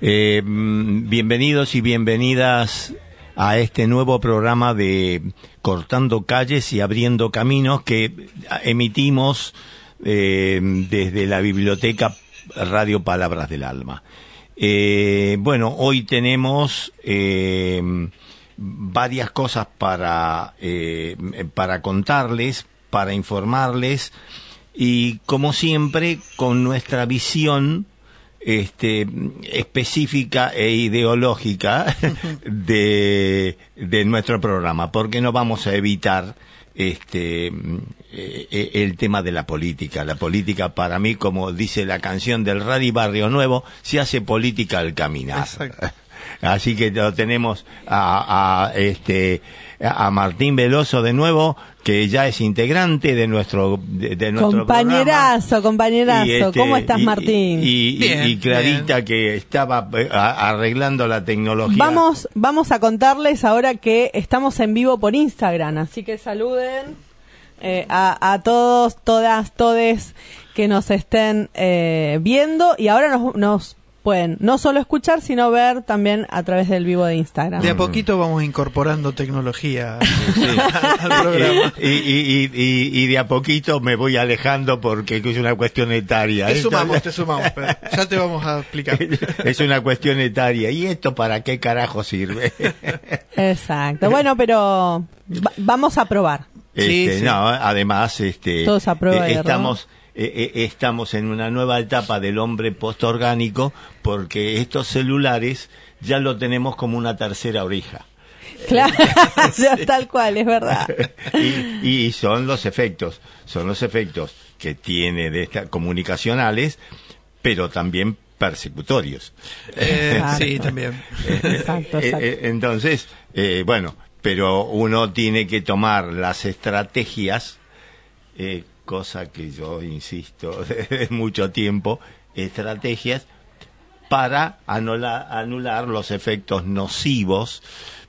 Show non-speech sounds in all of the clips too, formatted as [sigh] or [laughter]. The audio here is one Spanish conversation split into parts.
eh, bienvenidos y bienvenidas a este nuevo programa de Cortando Calles y Abriendo Caminos que emitimos eh, desde la biblioteca Radio Palabras del Alma. Eh, bueno, hoy tenemos varias cosas para, para contarles, para informarles y como siempre con nuestra visión este, específica e ideológica de, de nuestro programa, porque no vamos a evitar este eh, el tema de la política. La política para mí, como dice la canción del Radio Barrio Nuevo, se hace política al caminar. [laughs] Así que lo tenemos a, a, este a Martín Veloso de nuevo, que ya es integrante de nuestro de, de nuestro Compañerazo, programa. compañerazo. Y, este, ¿Cómo estás, Martín? Y, y- Bien, y Clarita bien. que estaba eh, a- arreglando la tecnología. Vamos, vamos a contarles ahora que estamos en vivo por Instagram, así que saluden eh, a, a todos, todas, todes que nos estén eh, viendo y ahora nos, nos pueden no solo escuchar, sino ver también a través del vivo de Instagram. De a poquito vamos incorporando tecnología [laughs] al programa. y, y, y, y- y de a poquito me voy alejando porque es una cuestión etaria. Te Esto- sumamos, [laughs] te sumamos. pero Ya te vamos a explicar. es una cuestión etaria. ¿Y esto para qué carajo sirve? [laughs] Exacto. Bueno, pero va- vamos a probar. Sí, Este, sí. No, además, este, Todos a prueba y error. estamos, eh, eh, estamos en una nueva etapa del hombre postorgánico porque estos celulares ya lo tenemos como una tercera oreja. Claro, [laughs] [laughs] tal cual, es verdad. [laughs] y, y son los efectos, son los efectos que tiene de estas comunicacionales, pero también persecutorios. Eh, sí, también. Exacto, Eh, exacto. eh, entonces, eh, bueno, pero uno tiene que tomar las estrategias, eh, cosa que yo insisto [laughs] desde mucho tiempo, estrategias para anula- anular los efectos nocivos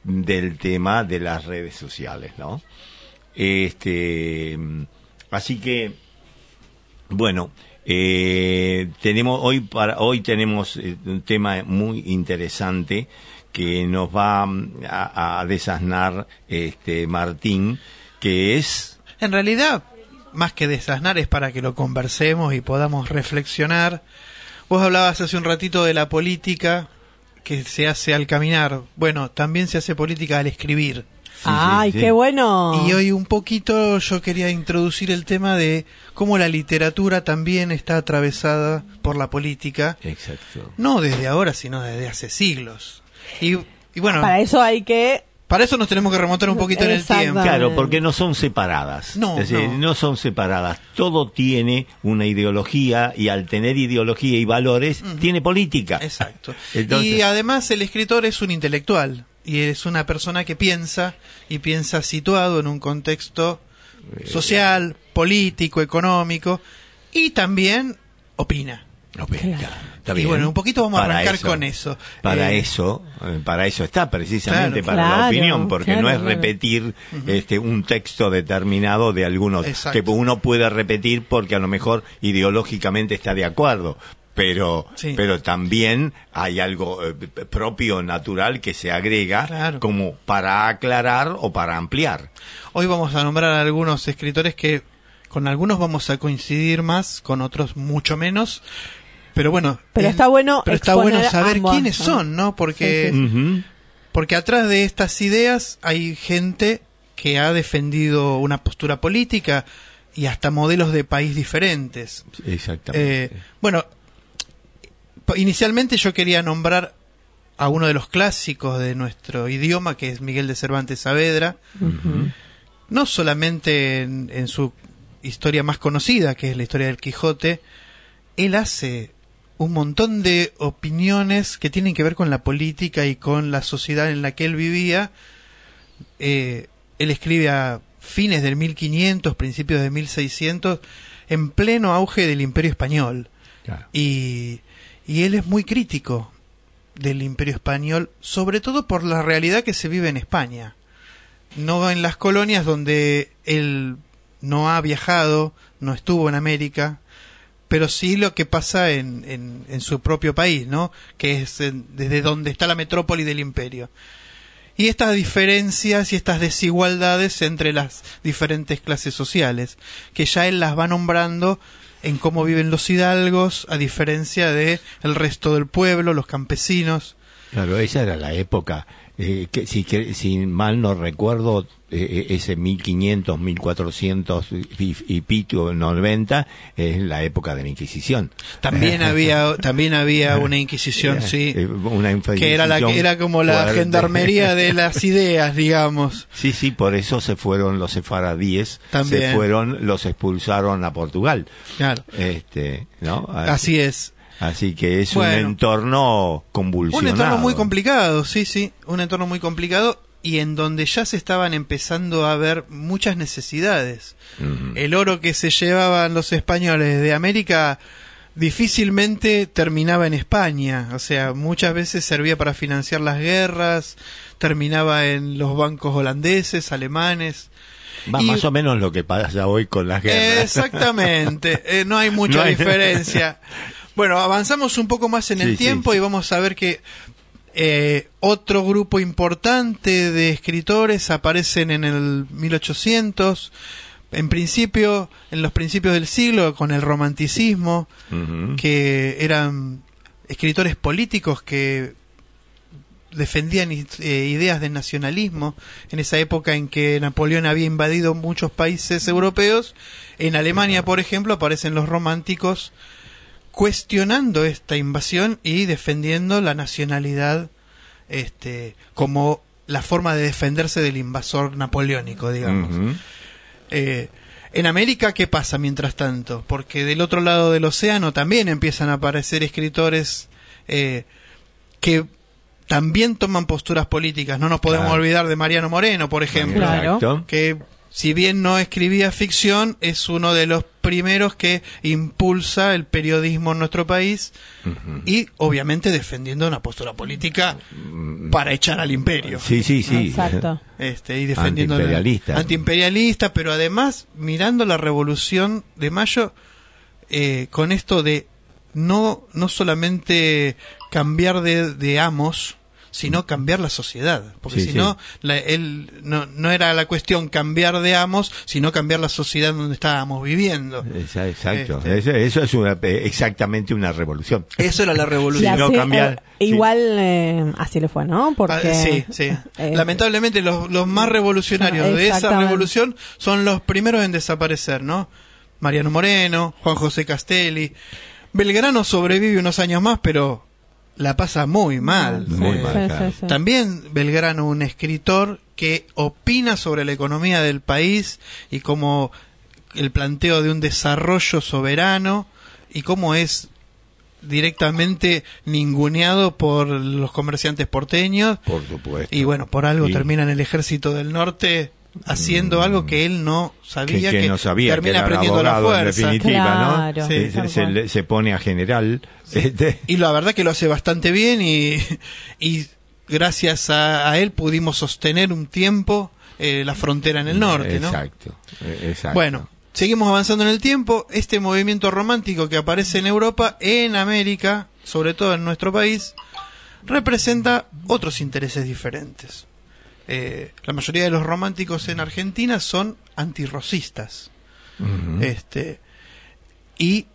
del tema de las redes sociales, ¿no? Este, así que, bueno, eh, tenemos hoy para hoy tenemos eh, un tema muy interesante que nos va mm, a, a desasnar este Martín, que es En realidad, más que desasnar es para que lo conversemos y podamos reflexionar. Vos hablabas hace un ratito de la política que se hace al caminar. Bueno, también se hace política al escribir. Ay, sí. qué bueno. Y hoy un poquito yo quería introducir el tema de cómo la literatura también está atravesada por la política, exacto. no desde ahora, sino desde hace siglos. Y, y bueno, Para eso hay que para eso nos tenemos que remontar un poquito en el tiempo. Claro, porque no son separadas. No, es decir, no. no son separadas. Todo tiene una ideología y al tener ideología y valores, tiene política. Exacto. [laughs] Entonces- y además el escritor es un intelectual y es una persona que piensa y piensa situado en un contexto social, político, económico y también opina. No, Claro. Y bueno, un poquito vamos a arrancar con eso. Para Eh, eso, eh, para eso está precisamente Claro. para la opinión, porque no es repetir este un texto determinado de algunos Exacto. que uno puede repetir porque a lo mejor ideológicamente está de acuerdo. Pero, Sí. pero también hay algo eh, propio, natural, que se agrega Claro. como para aclarar o para ampliar. Hoy vamos a nombrar a algunos escritores que con algunos vamos a coincidir más, con otros mucho menos. Pero bueno, Pero es- está bueno pero está bueno saber ambos, quiénes ¿no? son, ¿no? Porque Sí, sí, Ujú. Porque atrás de estas ideas hay gente que ha defendido una postura política y hasta modelos de país diferentes. Exactamente. Eh, bueno, inicialmente yo quería nombrar a uno de los clásicos de nuestro idioma, que es Miguel de Cervantes Saavedra, no solamente en, en su historia más conocida, que es la historia del Quijote, él hace un montón de opiniones que tienen que ver con la política y con la sociedad en la que él vivía. Eh, él escribe a fines del 1500, principios de 1600, en pleno auge del imperio español. Claro. Y, y él es muy crítico del imperio español, sobre todo por la realidad que se vive en España. No en las colonias donde él no ha viajado, no estuvo en América, pero sí lo que pasa en, en, en su propio país, ¿no? Que es en- desde donde está la metrópoli del imperio. Y estas diferencias y estas desigualdades entre las diferentes clases sociales, que ya él las va nombrando en cómo viven los hidalgos, a diferencia de el resto del pueblo, los campesinos. Claro, esa era la época. Eh, que, si, que- si mal no recuerdo, eh, ese 1500, 1400 y, y pico, 90, es la época de la Inquisición. También [laughs] había, también había una inquisición, Eh, sí, eh, una que era la que era como la fuerte. gendarmería de [laughs] las ideas, digamos. Sí, sí, por eso se fueron los sefaradíes, También. se fueron, los expulsaron a Portugal. Claro. Este, ¿no? Así es. Así que es Bueno. un entorno Un convulsionado. entorno muy complicado, sí, sí, un entorno muy complicado y en donde ya se estaban empezando a ver muchas necesidades. El oro que se llevaban los españoles de América difícilmente terminaba en España, o sea, muchas veces servía para financiar las guerras, terminaba en los bancos holandeses, alemanes. Va y- más o menos lo que pasa hoy con las guerras. Exactamente, [laughs] eh, no hay mucha No hay- diferencia. [laughs] Bueno, avanzamos un poco más en Sí, el tiempo sí. y vamos a ver que eh, otro grupo importante de escritores aparecen en el 1800, en principio, en los principios del siglo, con el romanticismo, que eran escritores políticos que defendían eh, ideas de nacionalismo en esa época en que Napoleón había invadido muchos países europeos. En Alemania, por ejemplo, aparecen los románticos cuestionando esta invasión y defendiendo la nacionalidad este como la forma de defenderse del invasor napoleónico, digamos. Eh, en América, ¿qué pasa mientras tanto? Porque del otro lado del océano también empiezan a aparecer escritores eh, que también toman posturas políticas. No nos podemos Claro. olvidar de Mariano Moreno, por ejemplo, Claro. Que si bien no escribía ficción, es uno de los primeros que impulsa el periodismo en nuestro país y obviamente defendiendo una postura política para echar al imperio Sí, sí, sí. Exacto. este, y defendiendo la- Antiimperialista. antiimperialista, pero además mirando la revolución de mayo eh, con esto de no no solamente cambiar de, de amos sino cambiar la sociedad porque Sí, si sí. no la- él no no era la cuestión cambiar de amos sino cambiar la sociedad donde estábamos viviendo Exacto. Este. Eso, eso es una, eh, exactamente una revolución. eso era la [laughs] revolución no cambiar- eh, Igual eh, así le fue, ¿no? Porque, Ah, sí, sí. eh, Lamentablemente los, los más revolucionarios de esa revolución son los primeros en desaparecer, ¿no? Mariano Moreno, Juan José Castelli. Belgrano sobrevive unos años más, pero la pasa muy mal. Muy mal. sí, claro. sí, sí. También Belgrano, un escritor que opina sobre la economía del país y como el planteo de un desarrollo soberano y cómo es directamente ninguneado por los comerciantes porteños Por supuesto. y bueno, por algo termina en el ejército del norte haciendo algo que él no que, sabía que no sabía que termina era un aprendiendo la abogado, en fuerza. definitiva, Claro, ¿no? Sí, Se- tal se, cual. le- se pone a general. Este, Y la verdad que lo hace bastante bien y, y gracias a, a él pudimos sostener un tiempo eh, la frontera en el norte, ¿no? Exacto. eh, exacto. Bueno, seguimos avanzando en el tiempo. Este movimiento romántico que aparece en Europa, en América, sobre todo en nuestro país, representa otros intereses diferentes. Eh, la mayoría de los románticos en Argentina son antirrocistas. Este, y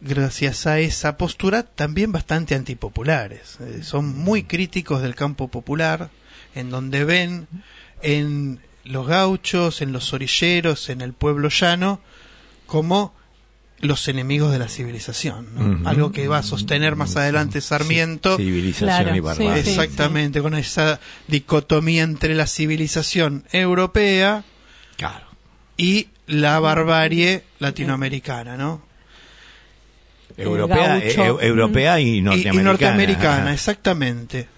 gracias a esa postura también bastante antipopulares. Eh, son muy críticos del campo popular, en donde ven en los gauchos, en los orilleros, en el pueblo llano, como los enemigos de la civilización. Algo que va a sostener más adelante Sarmiento. Civilización Claro, y barbarie. sí, sí. Exactamente, con esa dicotomía entre la civilización europea Claro. y la barbarie latinoamericana, ¿no? Europea, europea y norteamericana. y norteamericana, exactamente.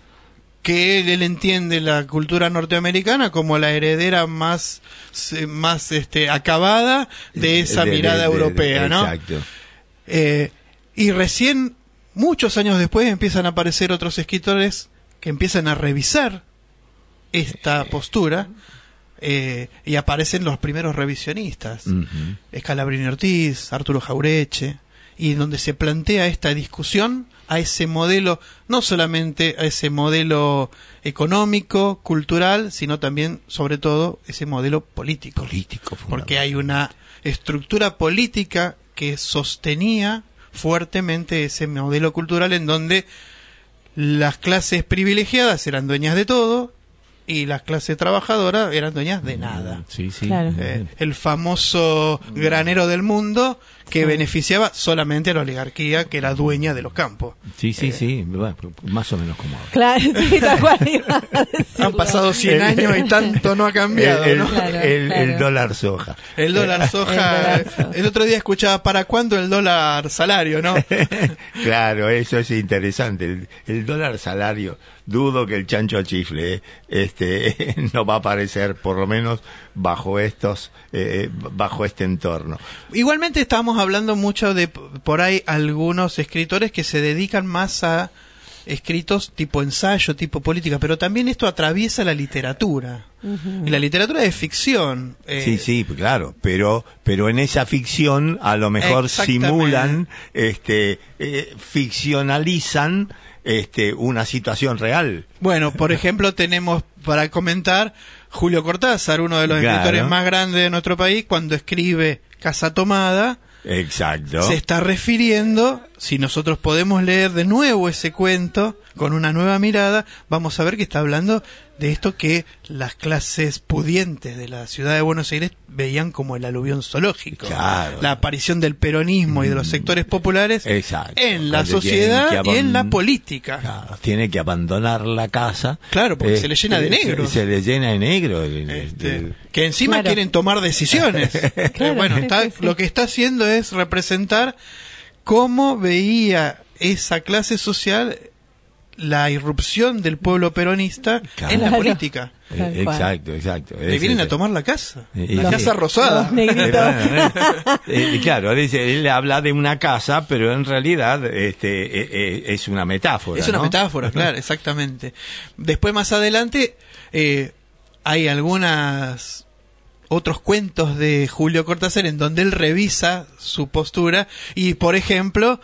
Que él, él entiende la cultura norteamericana como la heredera más, se- más este, acabada de esa De- mirada de- europea, ¿no? Exacto. Eh, y recién, muchos años después, empiezan a aparecer otros escritores que empiezan a revisar esta postura eh, y aparecen los primeros revisionistas. Ujú. Escalabrini Ortiz, Arturo Jaureche, y donde se plantea esta discusión a ese modelo, no solamente a ese modelo económico, cultural, sino también, sobre todo, ese modelo político. Político, Porque hay una estructura política que sostenía fuertemente ese modelo cultural en donde las clases privilegiadas eran dueñas de todo y las clases trabajadoras eran dueñas de nada. Sí, sí. Claro. Eh, el famoso granero del mundo que beneficiaba solamente a la oligarquía que era dueña de los campos. Sí, sí, sí. Bueno, más o menos como ahora. Claro, sí, tal cual iba a decirlo. Han pasado 100 años y tanto no ha cambiado, el, ¿no? Claro, el- claro. el dólar soja. El dólar soja. El dólar soja. El otro día escuchaba, ¿para cuándo el dólar salario, no? [laughs] claro, eso es interesante. El, el dólar salario, dudo que el chancho chifle eh, este, [laughs] no va a aparecer, por lo menos bajo estos, eh, bajo este entorno. Igualmente estamos hablando mucho de por ahí algunos escritores que se dedican más a escritos tipo ensayo, tipo política, pero también esto atraviesa la literatura. Y la literatura es ficción. eh, Sí, sí, claro, pero pero en esa ficción a lo mejor simulan, este, eh, ficcionalizan, este, una situación real. Bueno, por ejemplo, [laughs] tenemos para comentar Julio Cortázar, uno de los Claro. escritores más grandes de nuestro país, cuando escribe Casa Tomada, Exacto. se está refiriendo, si nosotros podemos leer de nuevo ese cuento con una nueva mirada, vamos a ver que está hablando de esto que las clases pudientes de la ciudad de Buenos Aires veían como el aluvión zoológico. Claro. Mm. La aparición del peronismo y de los sectores populares Exacto. en la Cuando sociedad y en la política. Claro, tiene que abandonar la casa. Claro, porque se le llena de se- negros. Se, le llena de negro. el- el- Este, el- que encima Claro. quieren tomar decisiones. [laughs] Eh, Claro, bueno, está- lo que está haciendo es representar cómo veía esa clase social la irrupción del pueblo peronista Claro. en la política. Eh, exacto, exacto. Le Es- vienen a es- tomar la casa, Eh, la casa rosada. Eh, eh, eh, claro, dice, él habla de una casa, pero en realidad este, eh, eh, es una metáfora. Es una ¿no? metáfora, [laughs] claro, exactamente. Después más adelante eh, hay algunas otros cuentos de Julio Cortázar en donde él revisa su postura y por ejemplo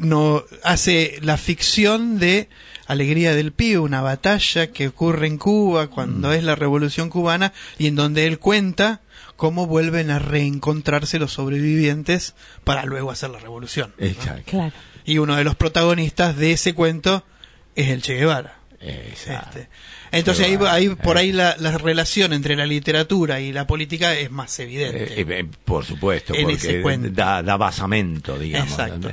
no hace la ficción de Alegría del Pío, una batalla que ocurre en Cuba cuando es la Revolución cubana y en donde él cuenta cómo vuelven a reencontrarse los sobrevivientes para luego hacer la revolución. Claro. Y uno de los protagonistas de ese cuento es el Che Guevara. Exacto. Este. Entonces ahí, ahí por eh. ahí la, la relación entre la literatura y la política es más evidente. Eh, eh, por supuesto, En porque da, da basamento, digamos. Exacto.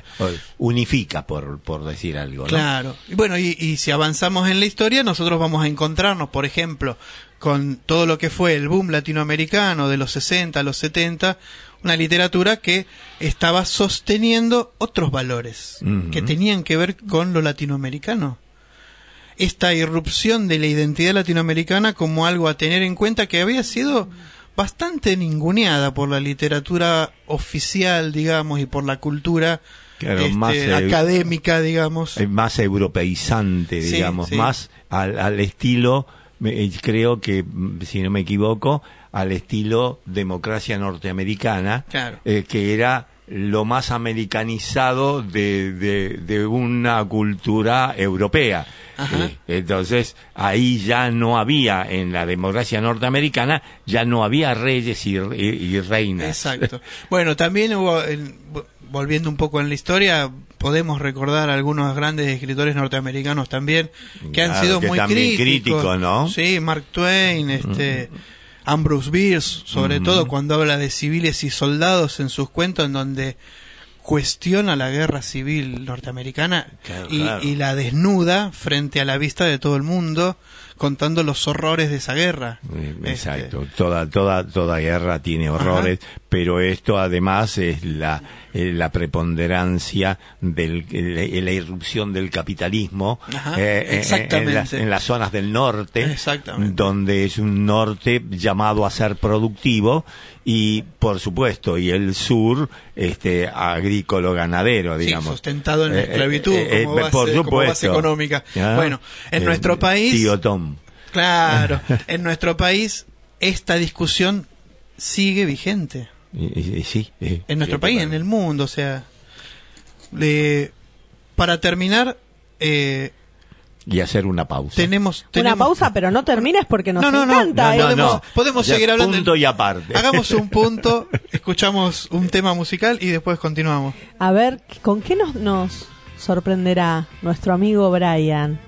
Unifica, por, por decir algo. ¿no? Claro. Y bueno, y, y si avanzamos en la historia, nosotros vamos a encontrarnos, por ejemplo, con todo lo que fue el boom latinoamericano de los 60 a los 70, una literatura que estaba sosteniendo otros valores que tenían que ver con lo latinoamericano. Esta irrupción de la identidad latinoamericana como algo a tener en cuenta que había sido bastante ninguneada por la literatura oficial, digamos, y por la cultura Claro, este, más, eh, académica, digamos. Es más europeizante, digamos, sí. más al, al estilo, eh, creo que, mm, si no me equivoco, al estilo democracia norteamericana, Claro. eh, que era lo más americanizado de, de, de una cultura europea. Ajá. Eh, entonces, ahí ya no había, en la democracia norteamericana, ya no había reyes y, y- y reinas. Exacto. Bueno, también hubo, en- vo- volviendo un poco en la historia, podemos recordar algunos grandes escritores norteamericanos también que han Claro, sido que muy críticos, ¿no? Sí, Mark Twain, este, Ambrose Bierce, sobre todo cuando habla de civiles y soldados en sus cuentos, en donde cuestiona la guerra civil norteamericana Claro, y, claro. y la desnuda frente a la vista de todo el mundo contando los horrores de esa guerra. Eh, Este, Exacto, toda, toda, toda guerra tiene horrores, pero esto además es la, eh, la preponderancia de la irrupción del capitalismo Ajá, eh, eh, en, las, en las zonas del norte, donde es un norte llamado a ser productivo y, por supuesto, y el sur, este, agrícola ganadero, Sí, digamos. sustentado en la Eh, eh, esclavitud eh, como, eh, base, por como base supuesto. económica. Bueno, en Eh, nuestro país, Tío Tom. claro, [laughs] en nuestro país esta discusión sigue vigente. Y- y- y sí, eh, En nuestro país, en el mundo, o sea, le- para terminar, eh, Y hacer una pausa. tenemos, Una pausa, pero no termines porque nos No, no, encanta. No, ¿eh? no, podemos- no. podemos seguir hablando Punto y aparte. Hagamos un [laughs] punto, escuchamos un tema musical y después continuamos. A ver, ¿con qué nos, nos sorprenderá nuestro amigo Brian?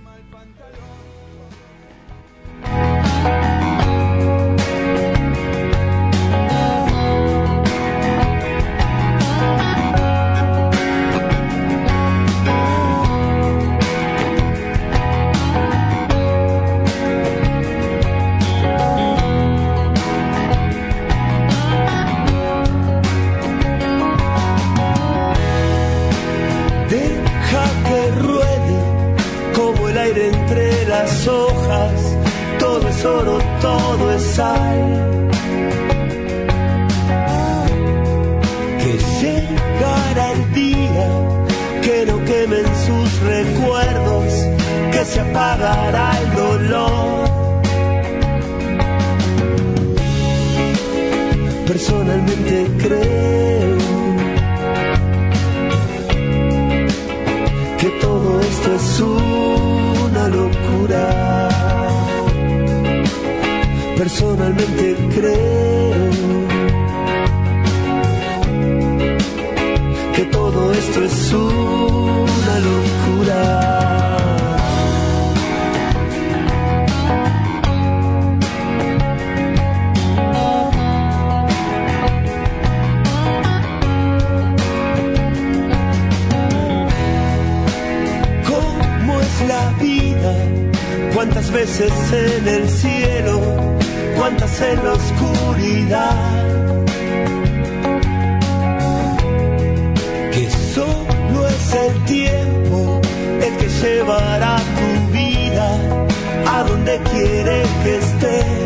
Quiere que estés.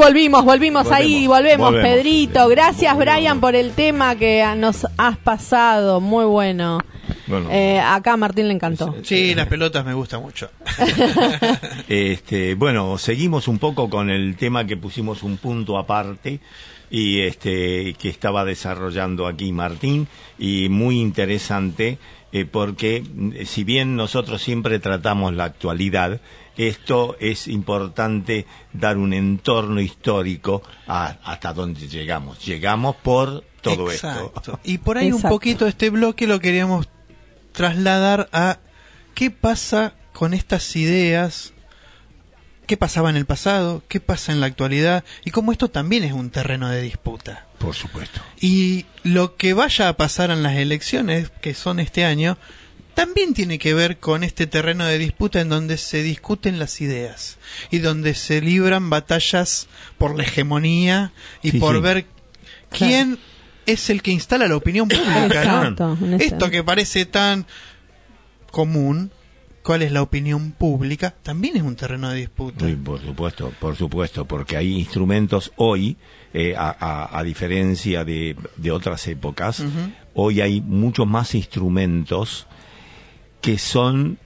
Volvimos, volvimos, Volvemos, ahí, volvemos, volvemos. Pedrito. Gracias, Volvemos. Brian, por el tema que nos has pasado. Muy bueno. Bueno. Eh, acá a Martín le encantó. Sí, las pelotas me gustan mucho. [laughs] Este, bueno, seguimos un poco con el tema que pusimos un punto aparte y este que estaba desarrollando aquí Martín y muy interesante eh, porque mm, si bien nosotros siempre tratamos la actualidad, esto es importante dar un entorno histórico a- hasta donde llegamos. Llegamos por todo Exacto. esto. Y por ahí un poquito este bloque lo queríamos trasladar a qué pasa con estas ideas, qué pasaba en el pasado, qué pasa en la actualidad y cómo esto también es un terreno de disputa. Por supuesto. Y lo que vaya a pasar en las elecciones, que son este año, también tiene que ver con este terreno de disputa en donde se discuten las ideas y donde se libran batallas por la hegemonía y Sí, por sí. ver quién es el que instala la opinión pública. Esto que parece tan común, cuál es la opinión pública, también es un terreno de disputa. Sí, por supuesto, por supuesto, porque hay instrumentos hoy, eh, a, a- a diferencia de, de otras épocas, hoy hay muchos más instrumentos que son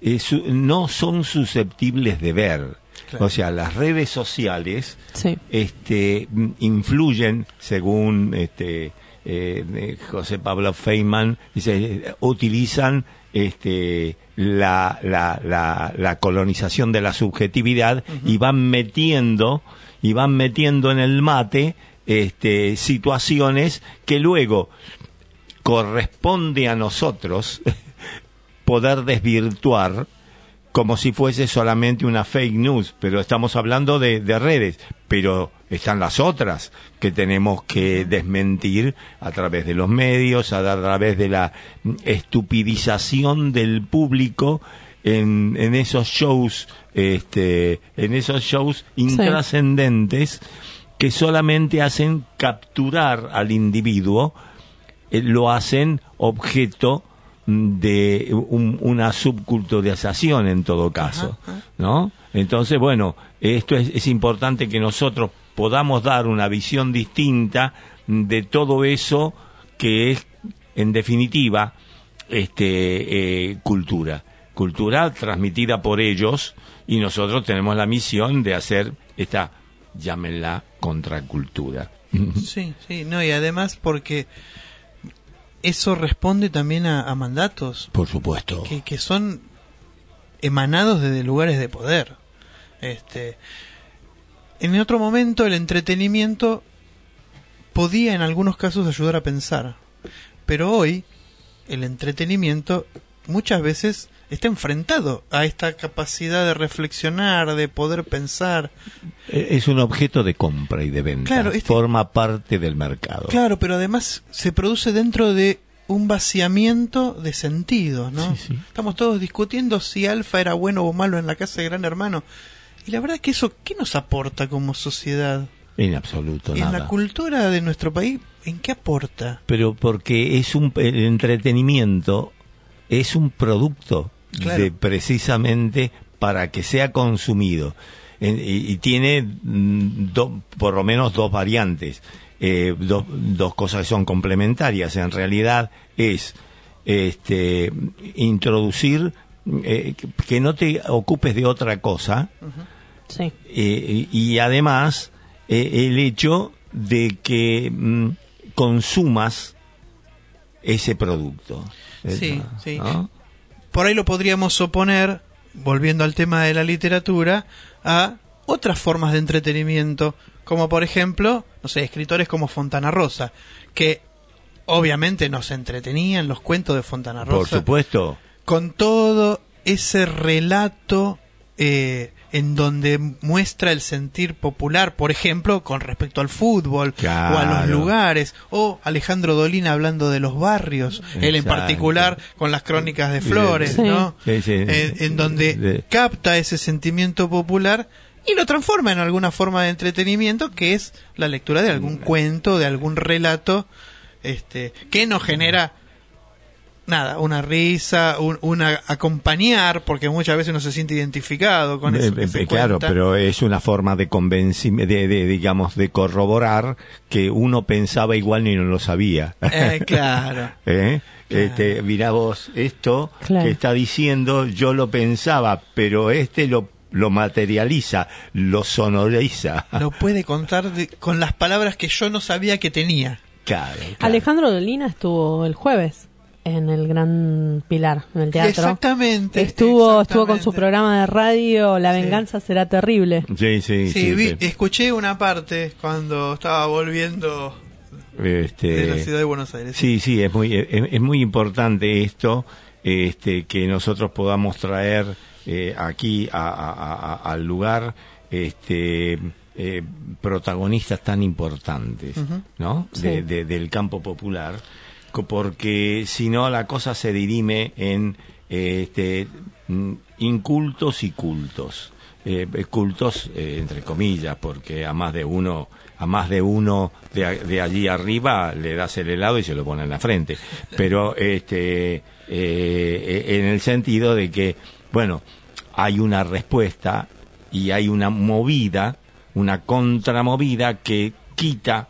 eh, su- no son susceptibles de ver. Claro. O sea, las redes sociales Sí. este influyen según este eh, eh, José Pablo Feynman dice utilizan este la, la, la, la colonización de la subjetividad y van metiendo y van metiendo en el mate este situaciones que luego corresponde a nosotros [laughs] poder desvirtuar como si fuese solamente una fake news, pero estamos hablando de, de redes, pero están las otras que tenemos que desmentir a través de los medios, a, través de la estupidización del público en, en esos shows, este, en esos shows intrascendentes que solamente hacen capturar al individuo, eh, lo hacen objeto de un- una subculturización en todo caso, ¿no? Entonces, bueno, esto es, es importante que nosotros podamos dar una visión distinta de todo eso que es, en definitiva, este, eh, cultura. Cultura transmitida por ellos y nosotros tenemos la misión de hacer esta, llámenla, contracultura. Sí, sí, no, y además porque eso responde también a, a mandatos Por supuesto. que, que son emanados desde lugares de poder. Este, en otro momento el entretenimiento podía en algunos casos ayudar a pensar, pero hoy el entretenimiento muchas veces está enfrentado a esta capacidad de reflexionar, de poder pensar. Eh, Es un objeto de compra y de venta. Claro, este- Forma parte del mercado. Claro, pero además se produce dentro de un vaciamiento de sentido, ¿no? Sí, sí. Estamos todos discutiendo si Alfa era bueno o malo en la casa de Gran Hermano. Y la verdad es que eso, ¿qué nos aporta como sociedad? En absoluto, en nada. la cultura de nuestro país, ¿en qué aporta? Pero porque es un el entretenimiento es un producto Claro. de precisamente para que sea consumido En- y, y tiene mm, do- por lo menos dos variantes, eh, dos, dos cosas que son complementarias. En realidad es este introducir eh, que- que no te ocupes de otra cosa Sí. eh, y además eh, el hecho de que mm, consumas ese producto. Sí, Eh, sí. ¿no? Por ahí lo podríamos oponer, volviendo al tema de la literatura, a otras formas de entretenimiento, como por ejemplo, no sé, escritores como Fontana Rosa, que obviamente nos entretenían los cuentos de Fontana Rosa. Por supuesto. con todo ese relato eh, en donde muestra el sentir popular, por ejemplo, con respecto al fútbol o a los lugares, o Alejandro Dolina hablando de los barrios, él en particular con las crónicas de Flores, Sí. ¿no? Sí, sí. En, en donde De- capta ese sentimiento popular y lo transforma en alguna forma de entretenimiento que es la lectura de algún cuento, de algún relato, este, que nos genera nada, una risa, un, una acompañar, porque muchas veces uno se siente identificado con eso. que se claro, cuenta. pero es una forma de convencimiento, de, de, digamos, de corroborar que uno pensaba igual ni no lo sabía. Eh, [laughs] claro. ¿Eh? Este, mirá vos, esto Claro. que está diciendo, yo lo pensaba, pero este lo, lo materializa, lo sonoriza. Lo [laughs] puede contar de- con las palabras que yo no sabía que tenía. Claro, claro. Alejandro Dolina estuvo el jueves en el Gran Pilar, en el teatro. Exactamente. Estuvo, estuvo con su programa de radio La Sí. venganza será terrible. Sí, sí, Sí, sí. vi- sí. escuché una parte cuando estaba volviendo Este, de la ciudad de Buenos Aires. Sí, sí, es muy, es, es muy importante esto, este, que nosotros podamos traer eh, aquí a- a- a- a- al lugar este, eh, protagonistas tan importantes, ¿no? Sí. De- de- del campo popular, porque si no la cosa se dirime en eh, este, mm, incultos y cultos. Eh, cultos eh, entre comillas, porque a más de uno a más de uno de, de allí arriba le das el helado y se lo pone en la frente. Pero este en el sentido de que, bueno, hay una respuesta y hay una movida, una contramovida que quita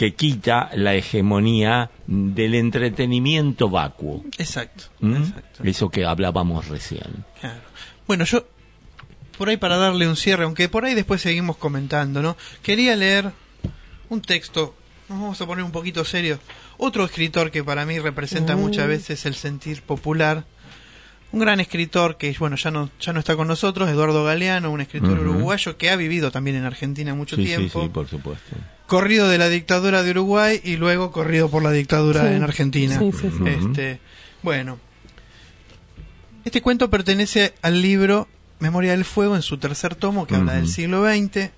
que quita la hegemonía del entretenimiento vacuo. Exacto, ¿Mm? exacto. Eso que hablábamos recién. Claro. Bueno, yo, por ahí para darle un cierre, aunque por ahí después seguimos comentando, ¿no? Quería leer un texto, nos vamos a poner un poquito serios. Otro escritor que para mí representa Mm. muchas veces el sentir popular. Un gran escritor que, bueno, ya no, ya no está con nosotros, Eduardo Galeano, un escritor uruguayo que ha vivido también en Argentina mucho Sí, tiempo. sí, sí, por supuesto. Corrido de la dictadura de Uruguay y luego corrido por la dictadura Sí. en Argentina. Sí, sí, sí. Este, bueno, este cuento pertenece al libro Memoria del Fuego en su tercer tomo que habla del siglo XX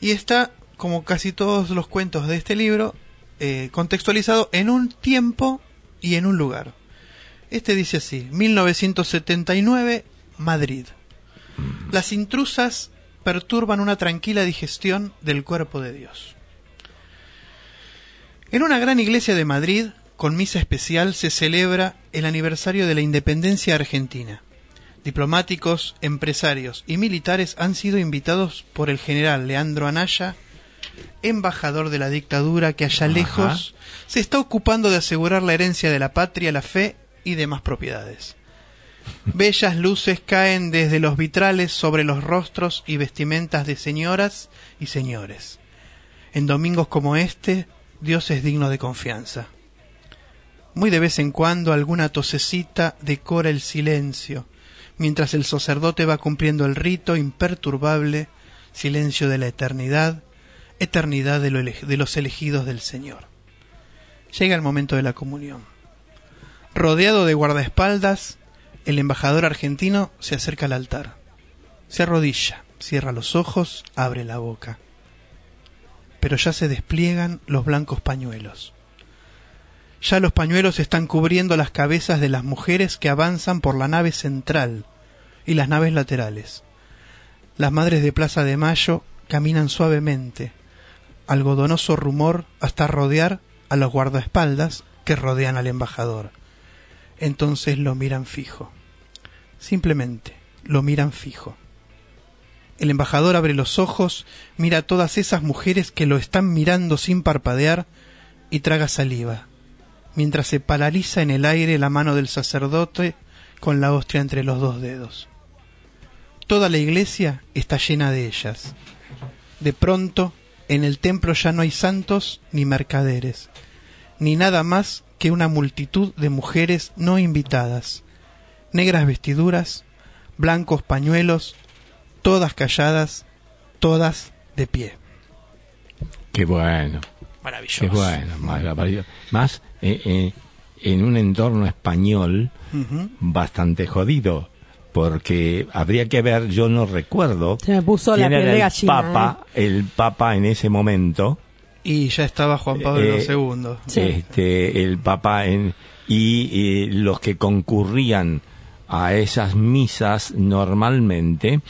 y está, como casi todos los cuentos de este libro, eh, contextualizado en un tiempo y en un lugar. Este dice así, 1979, Madrid. Las intrusas perturban una tranquila digestión del cuerpo de Dios. En una gran iglesia de Madrid, con misa especial, se celebra el aniversario de la independencia argentina. Diplomáticos, empresarios y militares han sido invitados por el general Leandro Anaya, embajador de la dictadura que allá Ajá. lejos se está ocupando de asegurar la herencia de la patria, la fe y demás propiedades. Bellas luces caen desde los vitrales sobre los rostros y vestimentas de señoras y señores. En domingos como este, Dios es digno de confianza. Muy de vez en cuando alguna tosecita decora el silencio, mientras el sacerdote va cumpliendo el rito imperturbable, silencio de la eternidad, eternidad de, de los elegidos del Señor. Llega el momento de la comunión. Rodeado de guardaespaldas, el embajador argentino se acerca al altar. Se arrodilla, cierra los ojos, abre la boca. Pero ya se despliegan los blancos pañuelos. Ya los pañuelos están cubriendo las cabezas de las mujeres que avanzan por la nave central y las naves laterales. Las madres de Plaza de Mayo caminan suavemente, algodonoso rumor hasta rodear a los guardaespaldas que rodean al embajador. Entonces lo miran fijo. Simplemente lo miran fijo. El embajador abre los ojos, mira a todas esas mujeres que lo están mirando sin parpadear y traga saliva, mientras se paraliza en el aire la mano del sacerdote con la hostia entre los dos dedos. Toda la iglesia está llena de ellas. De pronto, en el templo ya no hay santos ni mercaderes, ni nada más que una multitud de mujeres no invitadas, negras vestiduras, blancos pañuelos, todas calladas, todas de pie. Qué bueno, Maravilloso. qué bueno. maravilloso. Más eh, eh, en un entorno español bastante jodido, porque habría que ver, yo no recuerdo Se me puso la quién era de el gallina. papa, el papa en ese momento. Y ya estaba Juan Pablo Eh, II. Sí. este el papa en, y, eh, los que concurrían a esas misas normalmente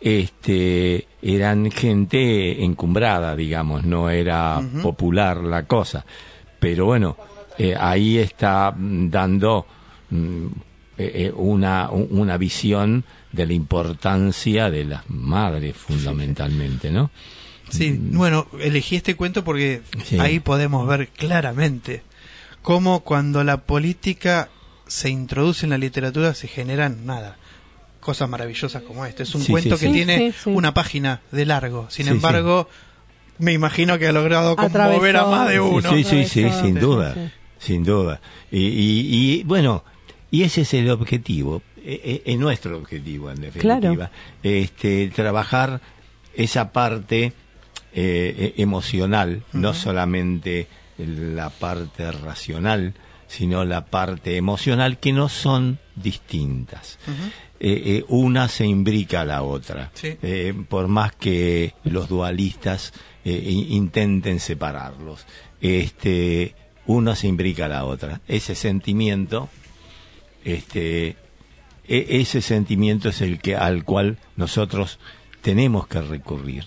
este eran gente encumbrada digamos no era popular la cosa pero bueno eh, ahí está mm, dando mm, eh, eh, una, un- una visión de la importancia de las madres fundamentalmente, ¿no? Sí, bueno, elegí este cuento porque Sí. ahí podemos ver claramente cómo cuando la política se introduce en la literatura se generan nada cosas maravillosas como este. Es un Sí, cuento sí, que sí. tiene Sí, sí. una página de largo. Sin Sí, embargo, me imagino que ha logrado Atravesó. conmover a más de uno. Sí, sí, sí, sin duda, sí. sin duda. Y, y- y, bueno, y ese es el objetivo, eh, eh, es nuestro objetivo en definitiva, Claro. este, trabajar esa parte eh, eh, emocional, no solamente la parte racional, sino la parte emocional, que no son distintas. Eh, eh, una se imbrica a la otra, Sí. Eh, por más que los dualistas in- intenten separarlos. Este, una se imbrica a la otra. Ese sentimiento, este, e- ese sentimiento es el que al cual nosotros tenemos que recurrir,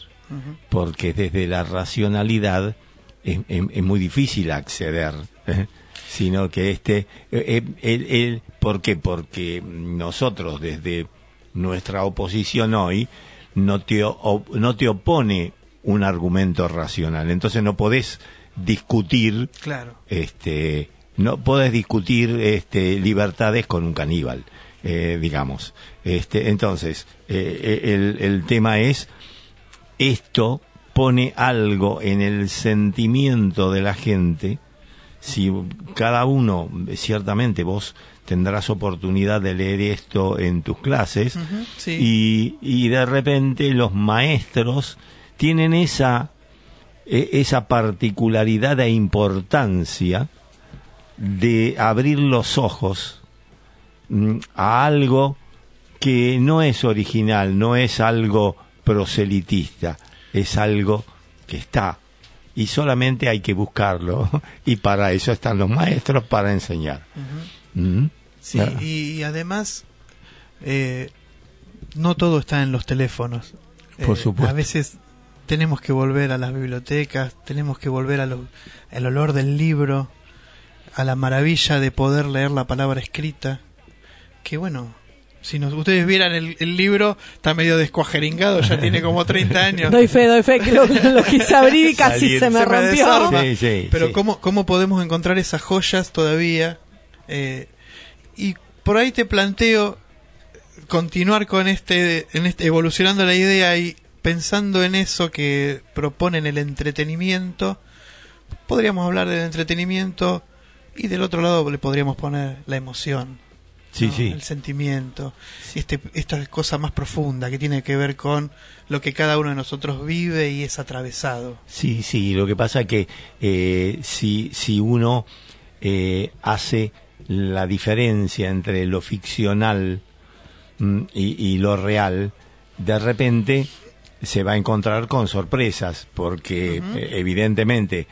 Porque desde la racionalidad es, es- es muy difícil acceder, ¿eh? sino que este, eh, eh, el- ¿por qué? Porque nosotros desde nuestra oposición hoy no te, o- no te opone un argumento racional, entonces no podés discutir Claro. este no podés discutir este libertades con un caníbal eh, digamos este entonces eh, el, el tema es esto pone algo en el sentimiento de la gente si cada uno ciertamente vos tendrás oportunidad de leer esto en tus clases sí. y, y de repente los maestros tienen esa e- esa particularidad e importancia de abrir los ojos mm, a algo que no es original, no es algo proselitista, es algo que está y solamente hay que buscarlo [laughs] y para eso están los maestros para enseñar. Mm. Sí, Ah. y, y además, eh, no todo está en los teléfonos. Por Eh, supuesto. A veces tenemos que volver a las bibliotecas, tenemos que volver al olor del libro, a la maravilla de poder leer la palabra escrita. Que bueno, si nos, ustedes vieran el, el libro, está medio descuajeringado, ya tiene como 30 años. Doy fe, doy fe que lo, lo quise abrir y casi Salir. se me Se rompió. desarma. Sí, sí, Pero sí. ¿cómo, ¿cómo podemos encontrar esas joyas todavía? Eh, y por ahí te planteo continuar con este, en este, evolucionando la idea y pensando en eso que proponen el entretenimiento, podríamos hablar del entretenimiento y del otro lado le podríamos poner la emoción. Sí, ¿no? sí. El sentimiento, este, esta cosa más profunda que tiene que ver con lo que cada uno de nosotros vive y es atravesado. Sí, sí, lo que pasa es que eh, si, si uno eh, hace la diferencia entre lo ficcional mm, y, y lo real, de repente se va a encontrar con sorpresas, porque eh, evidentemente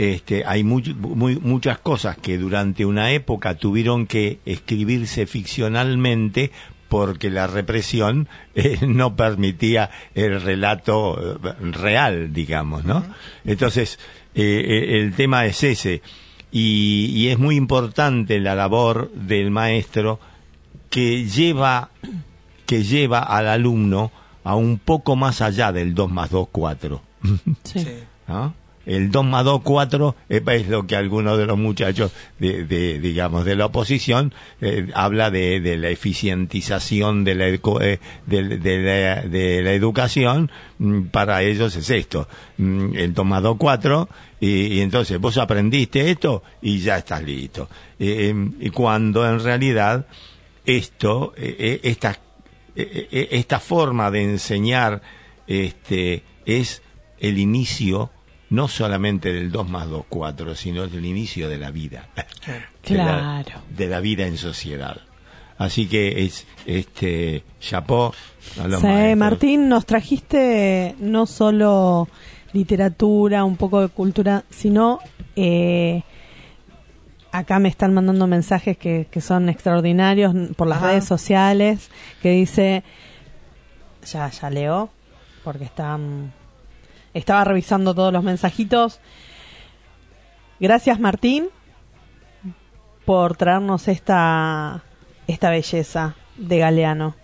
este, hay muy- muchas cosas que durante una época tuvieron que escribirse ficcionalmente porque la represión eh, [laughs] no permitía el relato eh, real, digamos, ¿no? Entonces, eh, el tema es ese. Y, y es muy importante la labor del maestro que lleva, que lleva al alumno a un poco más allá del 2 más 2, 4. Sí. Sí. ¿no? El 2 más 2, 4 eh, es lo que algunos de los muchachos, de, de, digamos, de la oposición, eh, habla de, la eficientización de la, eh, de, la, de la educación. Mm, Para ellos es esto, Mm, el 2 más 2, 4, y, y entonces vos aprendiste esto y ya estás listo. Eh, eh, y cuando en realidad esto, eh, esta, esta forma de enseñar este, es el inicio no solamente del 2 más 2, 4, sino es el inicio de la vida. [laughs] De la- Claro. De la, vida en sociedad. Así que es, este, chapó a los Sí, maestros. Martín, nos trajiste no solo literatura, un poco de cultura, sino eh, acá me están mandando mensajes que, que son extraordinarios por las Ajá. redes sociales, que dice, ya, ya leo, porque están, estaba revisando todos los mensajitos. Gracias Martín, por traernos esta, esta belleza de Galeano.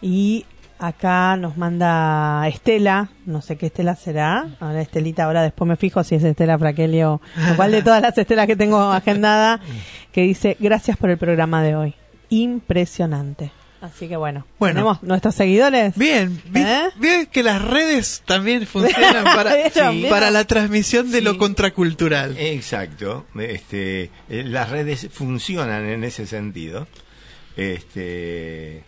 Y acá nos manda Estela, no sé qué Estela será, ahora Estelita, ahora después me fijo si es Estela Fraquelio, cuál de todas las Estelas que tengo agendada, que dice, gracias por el programa de hoy. Impresionante. Así que bueno, Bueno. tenemos nuestros seguidores. Bien, ¿Eh? que las redes también funcionan [laughs] para, para la transmisión de lo contracultural. Exacto. Este, eh, las redes funcionan en ese sentido. Este,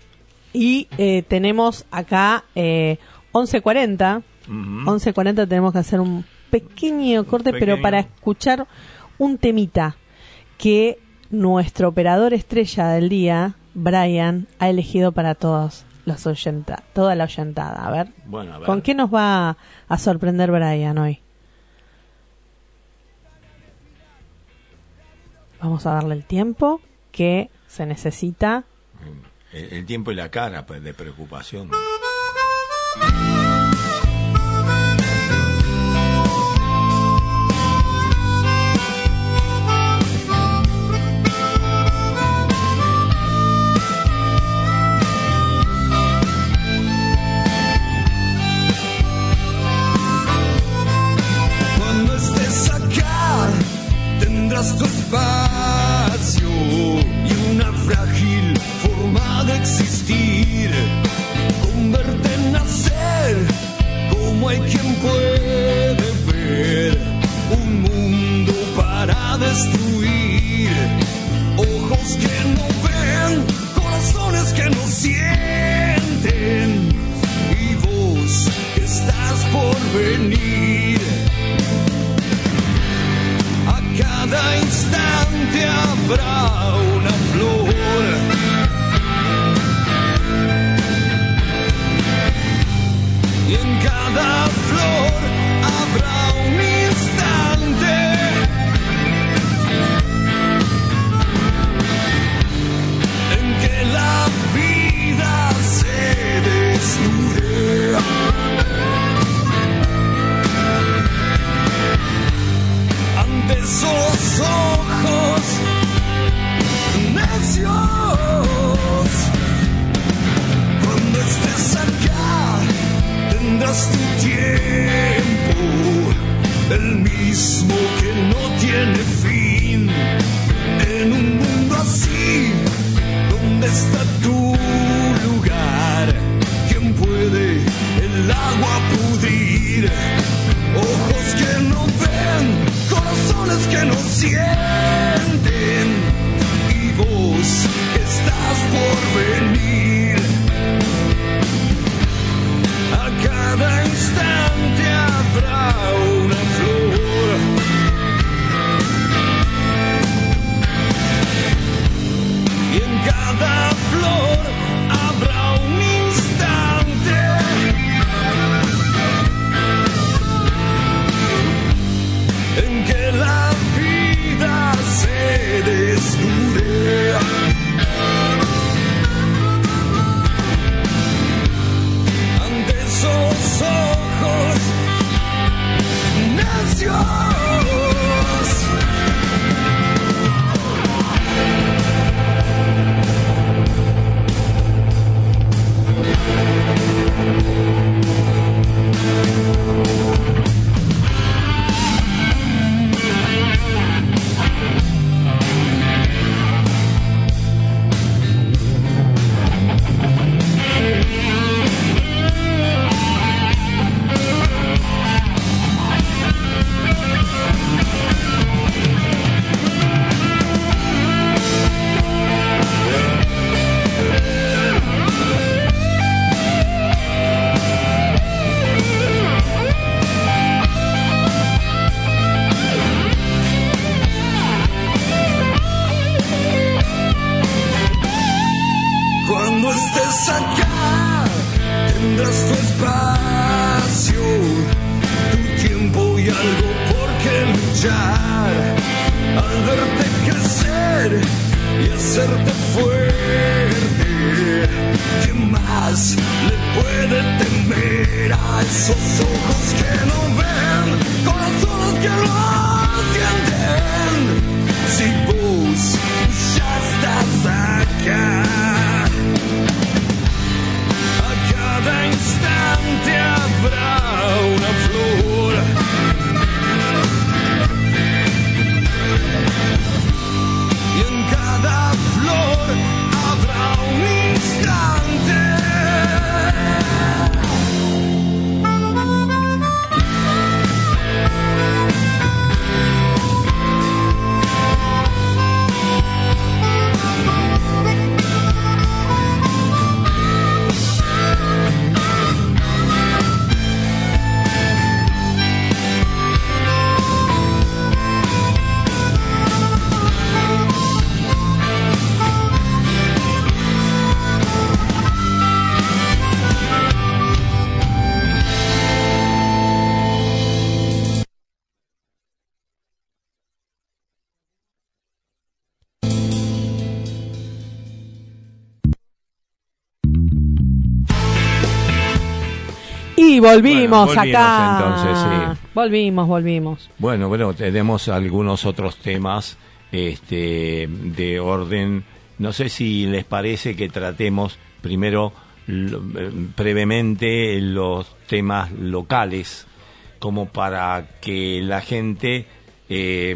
Y eh, tenemos acá eh, 11.40. ujú. 11.40 tenemos que hacer un pequeño corte, pero pequeño. para escuchar un temita que nuestro operador estrella del día, Brian, ha elegido para todos los oyenta toda la oyentada. A ver, Bueno, a ver. ¿con qué nos va a sorprender Brian hoy? Vamos a darle el tiempo que se necesita. El, el tiempo y la cara pues, de preocupación. Espacio y una frágil forma de existir. Con verte nacer, como hay quien puede ver un mundo para destruir. Ojos que no ven, corazones que no sienten. Y vos estás por venir. Instante habrá una flor. Y en cada flor tendrás tu tiempo, el mismo que no tiene fin. En un mundo así, ¿dónde está tu lugar? ¿Quién puede el agua pudrir? Ojos que no ven, corazones que no sienten. Y vos estás por venir. En cada flor Joy! Volvimos, Bueno, volvimos acá. entonces, sí. Volvimos, volvimos. Bueno, bueno, tenemos algunos otros temas este, de orden. No sé si les parece que tratemos primero lo- eh, brevemente los temas locales, como para que la gente eh,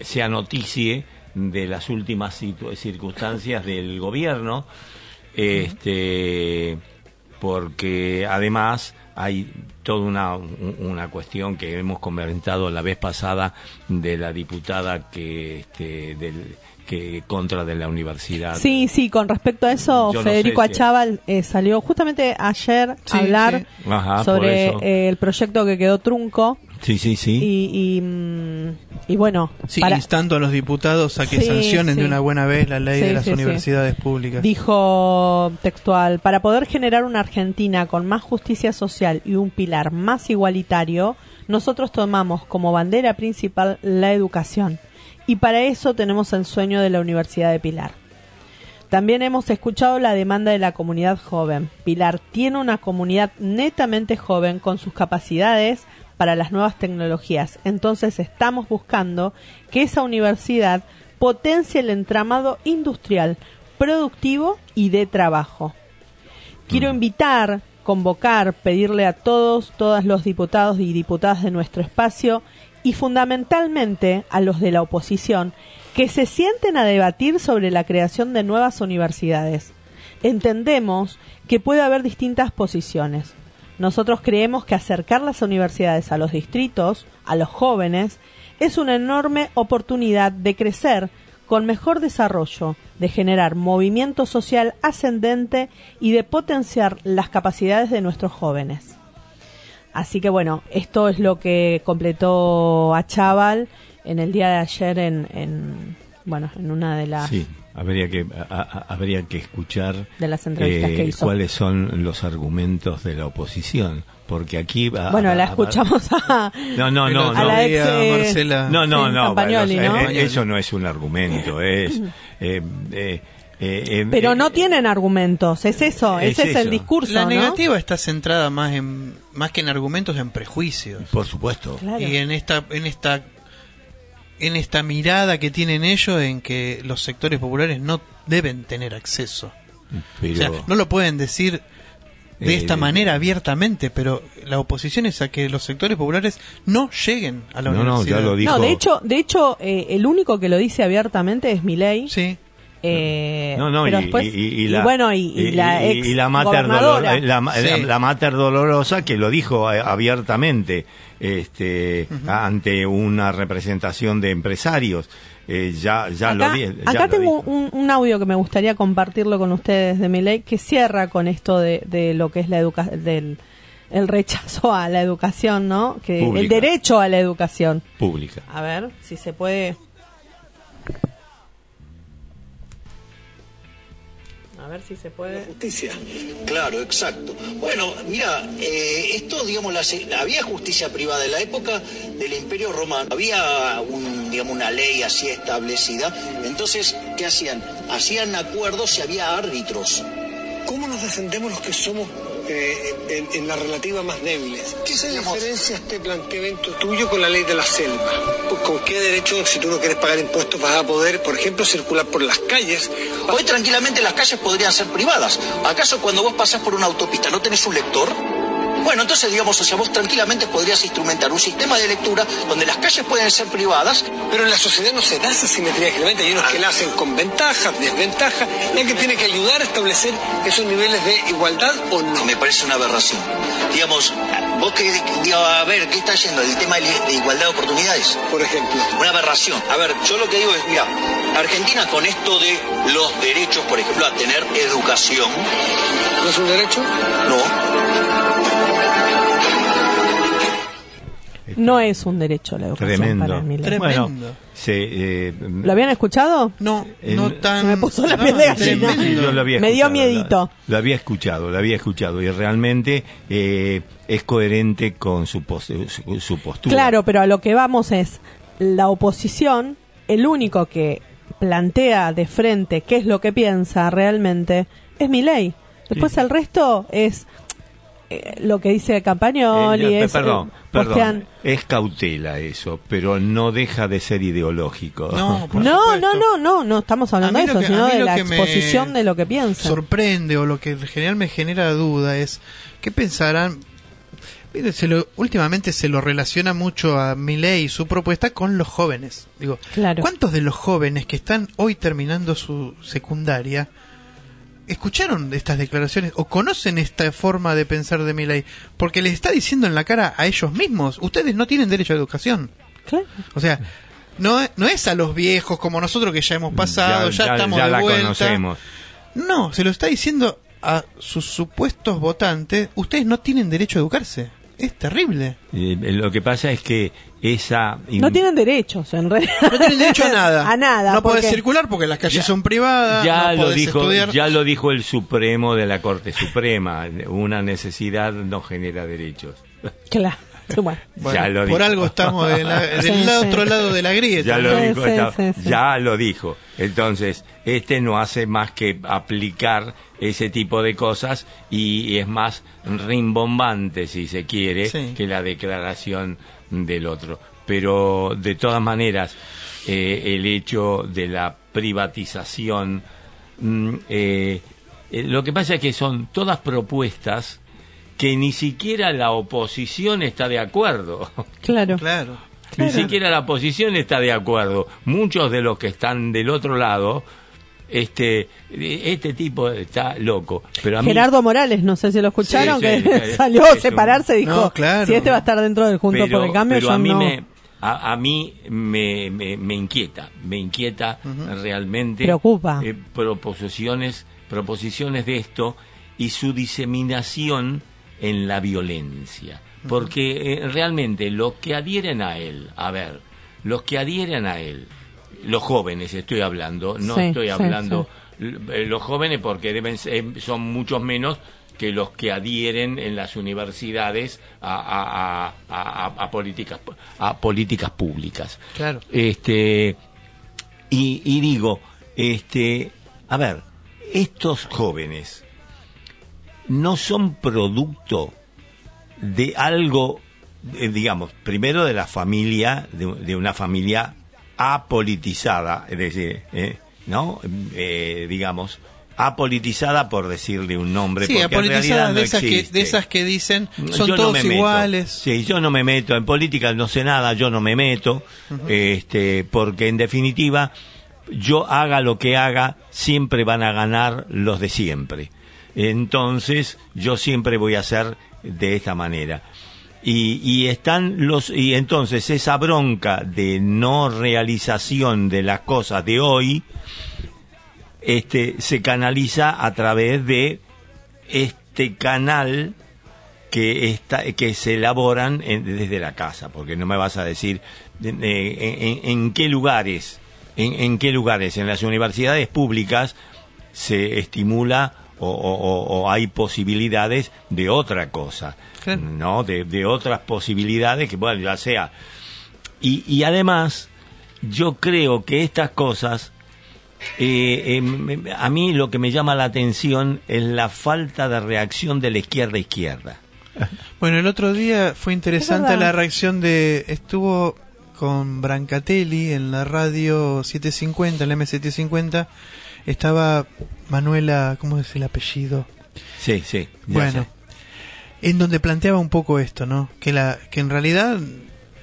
sea noticie de las últimas circunstancias del gobierno. Este, porque además hay toda una, un- una cuestión que hemos comentado la vez pasada de la diputada que, este, del, que contra de la universidad. Sí, sí, con respecto a eso, Yo no Federico sé Achával eh, salió justamente ayer Sí, a hablar sí. Ajá, por sobre eh, el proyecto que quedó trunco Sí, sí, sí. y, y, mm, y bueno, Sí, para- instando a los diputados a que Sí, sancionen sí. de una buena vez la ley Sí, de las sí, sí. universidades públicas. dijo textual, para poder generar una Argentina con más justicia social y un pilar más igualitario, nosotros tomamos como bandera principal la educación. Y para eso tenemos el sueño de la Universidad de Pilar. También hemos escuchado la demanda de la comunidad joven. Pilar tiene una comunidad netamente joven con sus capacidades para las nuevas tecnologías. Entonces estamos buscando que esa universidad potencie el entramado industrial, productivo y de trabajo. Quiero invitar, convocar, pedirle a todos, todas los diputados y diputadas de nuestro espacio y fundamentalmente a los de la oposición que se sienten a debatir sobre la creación de nuevas universidades. Entendemos que puede haber distintas posiciones. Nosotros creemos que acercar las universidades a los distritos, a los jóvenes, es una enorme oportunidad de crecer con mejor desarrollo, de generar movimiento social ascendente y de potenciar las capacidades de nuestros jóvenes. Así que bueno, esto es lo que completó a Chaval en el día de ayer en, en bueno, en una de las habría que, a- a- habría que escuchar eh, De las entrevistas que hizo. cuáles son los argumentos de la oposición. Porque aquí. a- Bueno, a- la escuchamos a No, no, no. a la no. ex, día, eh, Marcela. No, no, Sí, no. Campagnoli, bueno, ¿no? eh, eso no es un argumento, es. [laughs] eh, eh, eh, eh, pero eh, no tienen argumentos, es eso, es ese es el eso. discurso, La ¿no? negativa está centrada más en más que en argumentos en prejuicios. Por supuesto. Claro. Y en esta en esta en esta mirada que tienen ellos en que los sectores populares no deben tener acceso. Pero, O sea, no lo pueden decir de Eh, esta manera abiertamente, pero la oposición es a que los sectores populares no lleguen a la No, no, universidad. ya lo dijo. No, de hecho, de hecho eh, el único que lo dice abiertamente es Milei. Sí. Eh, No, no, pero y, después- y- y y la, bueno, y, y la ex y la mater, gobernadora. dolor- la, la- Sí. la mater dolorosa que lo dijo eh, abiertamente este, ante una representación de empresarios. Eh, ya ya acá lo ya acá lo tengo un, un audio que me gustaría compartirlo con ustedes de Milei que cierra con esto de, de lo que es la educación del el rechazo a la educación, ¿no? Que el derecho a la educación. pública. A ver si se puede. Ver si se puede. Justicia. Claro, exacto. Bueno, mira, eh, esto, digamos, la, había justicia privada en la época del Imperio Romano. Había un, digamos, una ley así establecida. Entonces, ¿qué hacían? Hacían acuerdos y había árbitros. ¿Cómo nos defendemos los que somos eh, en, en la relativa más débiles? ¿Qué se diferencia este planteamiento tuyo con la ley de la selva? ¿Con qué derecho, si tú no quieres pagar impuestos, vas a poder, por ejemplo, circular por las calles? Hoy tranquilamente las calles podrían ser privadas. ¿Acaso cuando vos pasás por una autopista no tenés un lector? Bueno, entonces digamos, o sea, vos tranquilamente podrías instrumentar un sistema de lectura donde las calles pueden ser privadas. Pero en la sociedad no se da esa simetría generalmente. Hay unos que la hacen con ventajas, desventajas, y hay que tiene que ayudar a establecer esos niveles de igualdad o no. Me parece una aberración. Digamos, vos que, digo, a ver, ¿qué está yendo? El tema de de igualdad de oportunidades. Por ejemplo. Una aberración. A ver, yo lo que digo es, mira, Argentina con esto de los derechos, por ejemplo, a tener educación, ¿No es un derecho? no, No es un derecho la educación Tremendo. para. Tremendo. Bueno, se, eh, ¿Lo habían escuchado? No, En- no tan Se me puso la piel de gallina. tremendo. Yo lo había Me dio escuchado, miedito. Lo, lo había escuchado, lo había escuchado y realmente eh, es coherente con su, pos- su, su postura. Claro, pero a lo que vamos es la oposición, el único que plantea de frente qué es lo que piensa realmente es mi ley. Después Sí. el resto es eh, lo que dice Campagnoli Eh, es, perdón, eh, perdón. postean- Es cautela eso, pero no deja de ser ideológico. No, por [laughs] No, no, no, no, no estamos hablando de eso, que- sino de la exposición de lo que piensan. sorprende o lo que en general me genera duda es qué pensarán Mire, se lo, últimamente se lo relaciona mucho a Milei y su propuesta con los jóvenes. Digo, Claro. ¿cuántos de los jóvenes que están hoy terminando su secundaria escucharon estas declaraciones o conocen esta forma de pensar de Milei? Porque les está diciendo en la cara a ellos mismos, ustedes no tienen derecho a educación. O sea, no, no es a los viejos como nosotros que ya hemos pasado, ya, estamos ya de la vuelta. conocemos. No, se lo está diciendo a sus supuestos votantes, ustedes no tienen derecho a educarse. Es terrible. Eh, lo que pasa es que esa... No tienen derechos, en realidad. No tienen derecho a [laughs] nada. a nada. No podés circular porque las calles son privadas, ya no lo dijo estudiar. ya lo dijo el Supremo de la Corte Suprema una necesidad no genera derechos Claro. Bueno. [laughs] Bueno, ya lo por dijo. algo estamos de la- [laughs] del Sí, lado- sí. otro lado de la grieta. ya lo Sí, dijo sí, esta- sí, sí. ya lo dijo entonces este no hace más que aplicar ese tipo de cosas y, es más rimbombante si se quiere Sí. que la declaración del otro pero de todas maneras eh, el hecho de la privatización mm, eh, eh, lo que pasa es que son todas propuestas que ni siquiera la oposición está de acuerdo Claro. Claro. ni siquiera la oposición está de acuerdo. Muchos de los que están del otro lado, este, este tipo está loco. Pero a mí, Gerardo Morales, no sé si lo escucharon, Sí, sí, [laughs] que salió a separarse, dijo, No, claro. si este va a estar dentro del Junto pero, por el Cambio, pero yo a mí no. me, a, a mí me, me, me inquieta, me inquieta realmente Preocupa. eh, proposiciones, proposiciones de esto y su diseminación en la violencia. Porque eh, realmente los que adhieren a él, a ver, los que adhieren a él, los jóvenes estoy hablando, no Sí, estoy hablando eh, los jóvenes porque deben ser- son muchos menos que los que adhieren en las universidades a, a- a- a- a- a políticas a políticas públicas Claro. este y, y digo este a ver estos jóvenes no son producto de algo eh, digamos primero de la familia de, de una familia apolitizada es decir eh, no Eh, digamos apolitizada por decirle un nombre Sí, porque en realidad no de, esas que, de esas que dicen son Yo no todos meto. iguales. Sí, yo no me meto en política, no sé nada, yo no me meto, este, porque en definitiva, yo haga lo que haga, siempre van a ganar los de siempre. Entonces, yo siempre voy a hacer de esta manera. Y, y están los, y entonces esa bronca de no realización de las cosas de hoy, este, se canaliza a través de este canal que está que se elaboran en- desde la casa porque no me vas a decir de- de- en, en qué lugares en, en qué lugares en las universidades públicas se estimula o, o- o- o hay posibilidades de otra cosa no de, de otras posibilidades que bueno ya sea y, y además yo creo que estas cosas eh, eh, me- a mí lo que me llama la atención es la falta de reacción de la izquierda a izquierda. Bueno, el otro día fue interesante la reacción de... Estuvo con Brancatelli en la radio 750, en la M750. Estaba Manuela, ¿cómo es el apellido? Sí, sí. Bueno, sé. en donde planteaba un poco esto, ¿no? Que, la, que en realidad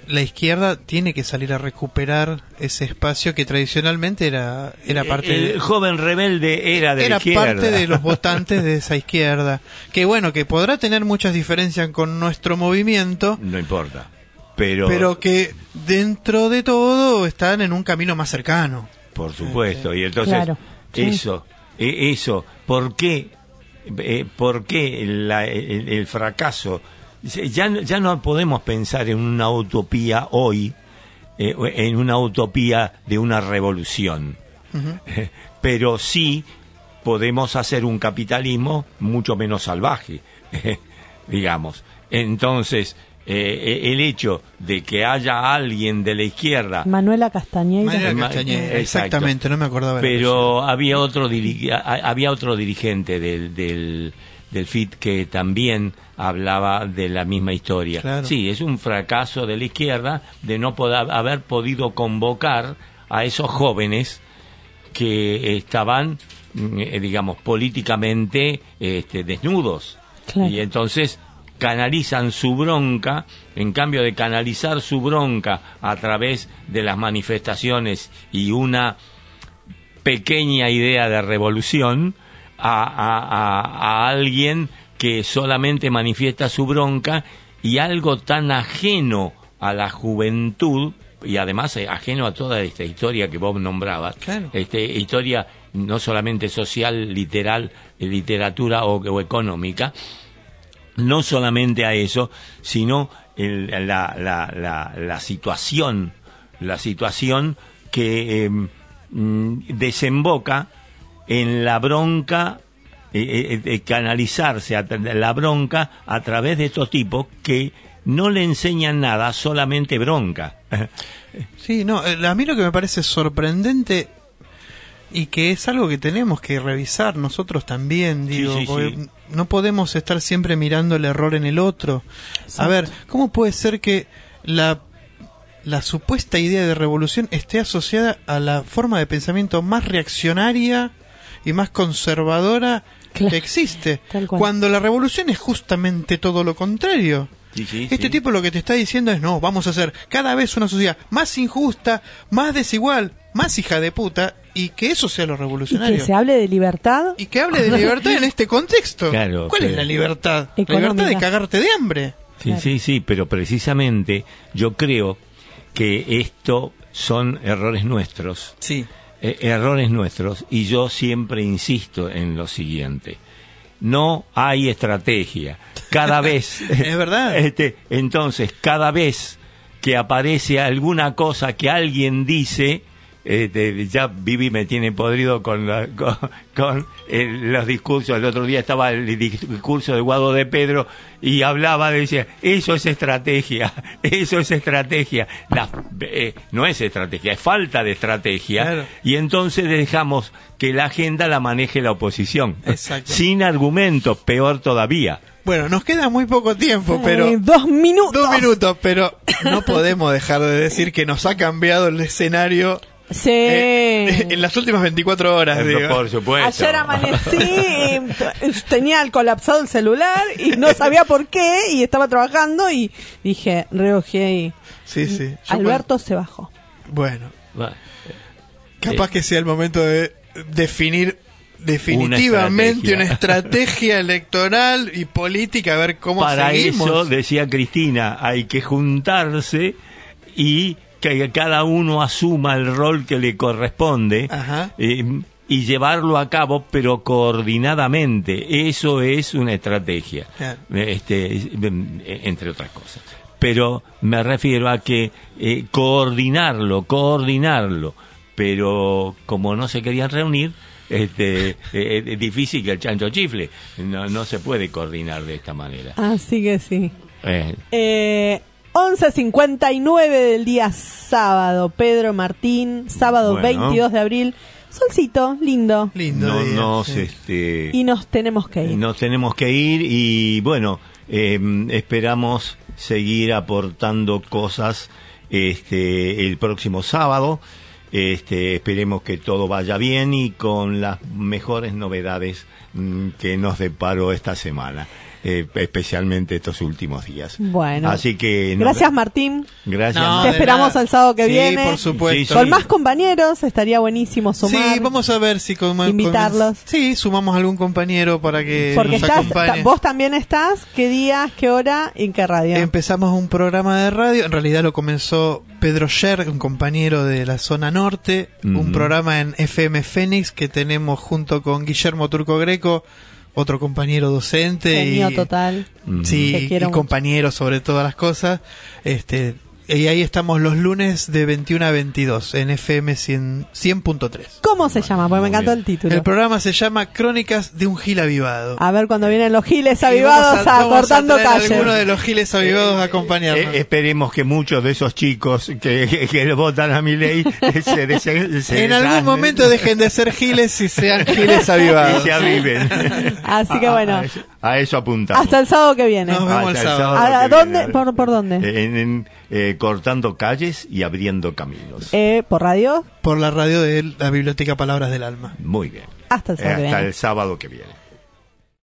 la izquierda tiene que salir a recuperar ese espacio que tradicionalmente era, era parte el de... joven rebelde era de la era izquierda. parte de los [laughs] votantes de esa izquierda. Que bueno, que podrá tener muchas diferencias con nuestro movimiento, No importa. Pero, pero que dentro de todo están en un camino más cercano. por supuesto. Y entonces, Claro, sí. eso, eh, eso, ¿por qué, eh, por qué la- el, el fracaso? Ya, no- ya no podemos pensar en una utopía hoy, eh, en una utopía de una revolución. [laughs] pero sí podemos hacer un capitalismo mucho menos salvaje, [laughs] digamos. Entonces, eh, el hecho de que haya alguien de la izquierda, Manuela Castañeda, exacto. exactamente, no me acordaba. pero había otro, había otro dirigente del, del, del FIT que también hablaba de la misma historia. Claro. Sí, es un fracaso de la izquierda de no poder, haber podido convocar a esos jóvenes que estaban, mm, eh, digamos, políticamente este, desnudos. Claro. Y entonces canalizan su bronca, en cambio de canalizar su bronca a través de las manifestaciones y una pequeña idea de revolución a, a- a- a alguien que solamente manifiesta su bronca y algo tan ajeno a la juventud y además eh, ajeno a toda esta historia que vos nombrabas, Claro. este, historia no solamente social, literal, eh, literatura o, o económica, no solamente a eso, sino el- la, la, la, la situación, la situación que eh, mm, desemboca en la bronca, eh, eh, eh, canalizarse a la bronca a través de estos tipos que no le enseñan nada, solamente bronca. [laughs] Sí, no, eh, a mí lo que me parece sorprendente y que es algo que tenemos que revisar nosotros también, digo, sí, porque sí. no podemos estar siempre mirando el error en el otro. A ver, ¿cómo puede ser que la la supuesta idea de revolución esté asociada a la forma de pensamiento más reaccionaria y más conservadora Claro. que existe, cuando la revolución es justamente todo lo contrario. Sí, sí, Este sí. tipo lo que te está diciendo es no, vamos a hacer cada vez una sociedad más injusta, más desigual, más hija de puta y que eso sea lo Y revolucionario. que se hable de libertad. Y que hable de [laughs] libertad en este contexto. Claro, ¿Cuál es la libertad? La libertad de cagarte de hambre. Sí, sí, sí, pero precisamente yo creo que esto son errores nuestros. Sí. eh, errores nuestros y yo siempre insisto en lo siguiente. No hay estrategia. Cada vez. [laughs] Es verdad. [laughs] Este, entonces, cada vez que aparece alguna cosa que alguien dice, este, ya Vivi me tiene podrido con, la- [laughs] con, con el- los discursos. El otro día estaba el discurso de Guado de Pedro y hablaba, decía, eso es estrategia, [laughs] eso es estrategia. La- eh, no es estrategia, es falta de estrategia. Claro. Y entonces dejamos que la agenda la maneje la oposición. Exacto. Sin argumentos, peor todavía. Bueno, nos queda muy poco tiempo, pero... Eh, dos minutos. Dos minutos, pero no podemos dejar de decir que nos ha cambiado el escenario Sí. eh, [laughs] en las últimas 24 horas. Eh, digo. Por supuesto. Ayer amanecí, [laughs] tenía el colapsado el celular y no sabía por qué y estaba trabajando y dije, reojé y Sí, sí. Yo Alberto se bajó. Bueno, capaz que sea el momento de definir definitivamente una Una estrategia, [laughs] electoral y política, a ver cómo Para seguimos. eso, decía Cristina, hay que juntarse y que cada uno asuma el rol que le corresponde eh, y llevarlo a cabo, pero coordinadamente. Eso es una estrategia, Claro. este, entre otras cosas. Pero me refiero a que eh, coordinarlo, coordinarlo, pero como no se querían reunir, este, eh, es difícil que el chancho chifle. No, no se puede coordinar de esta manera. Así que sí. Eh, Eh, 11.59 del día sábado. Pedro Martín, sábado Bueno. 22 de abril. Solcito, lindo. Lindo no día, nos, sí. este, Y nos tenemos que ir. nos tenemos que ir y bueno, eh, esperamos seguir aportando cosas este, el próximo sábado. Este, esperemos que todo vaya bien y con las mejores novedades mm, que nos deparó esta semana, eh, especialmente estos últimos días. Bueno. Así que no- Gracias Martín. Gracias. No, Te esperamos nada. el sábado que Sí, viene. por supuesto. Sí, sí. Con más compañeros estaría buenísimo sumar. Sí, vamos a ver si con, con- Invitarlos. sí, sumamos algún compañero para que Porque nos estás, acompañe. ta- vos también estás. ¿Qué días, qué hora y en qué radio? Empezamos un programa de radio, en realidad lo comenzó Pedro Sher, un compañero de la zona norte, un programa en FM Fénix que tenemos junto con Guillermo Turco Greco, otro compañero docente Genio y total. Sí, y compañero sobre todas las cosas. Este, y ahí estamos los lunes de 21 a 22 en FM 100 100.3. ¿Cómo se llama? Porque me encantó bien. el título. El programa se llama Crónicas de un Gil Avivado. A ver cuando vienen los giles Y avivados vamos a, traer calles. alguno de los giles avivados a acompañarnos. Eh, esperemos que muchos de esos chicos que, que, que votan a mi ley se, desen- se en algún momento dejen de ser giles y sean giles avivados. [laughs] y se aviven. Así que bueno, A eso apuntamos. Hasta el sábado que viene. Nos vemos Hasta el el sábado. sábado. ¿A que dónde? viene. ¿Por, por dónde? En, en, eh, cortando calles y abriendo caminos. Eh, ¿Por radio? Por la radio de la Biblioteca Palabras del Alma. Muy bien. Hasta el Eh, sábado que hasta viene. el sábado que viene.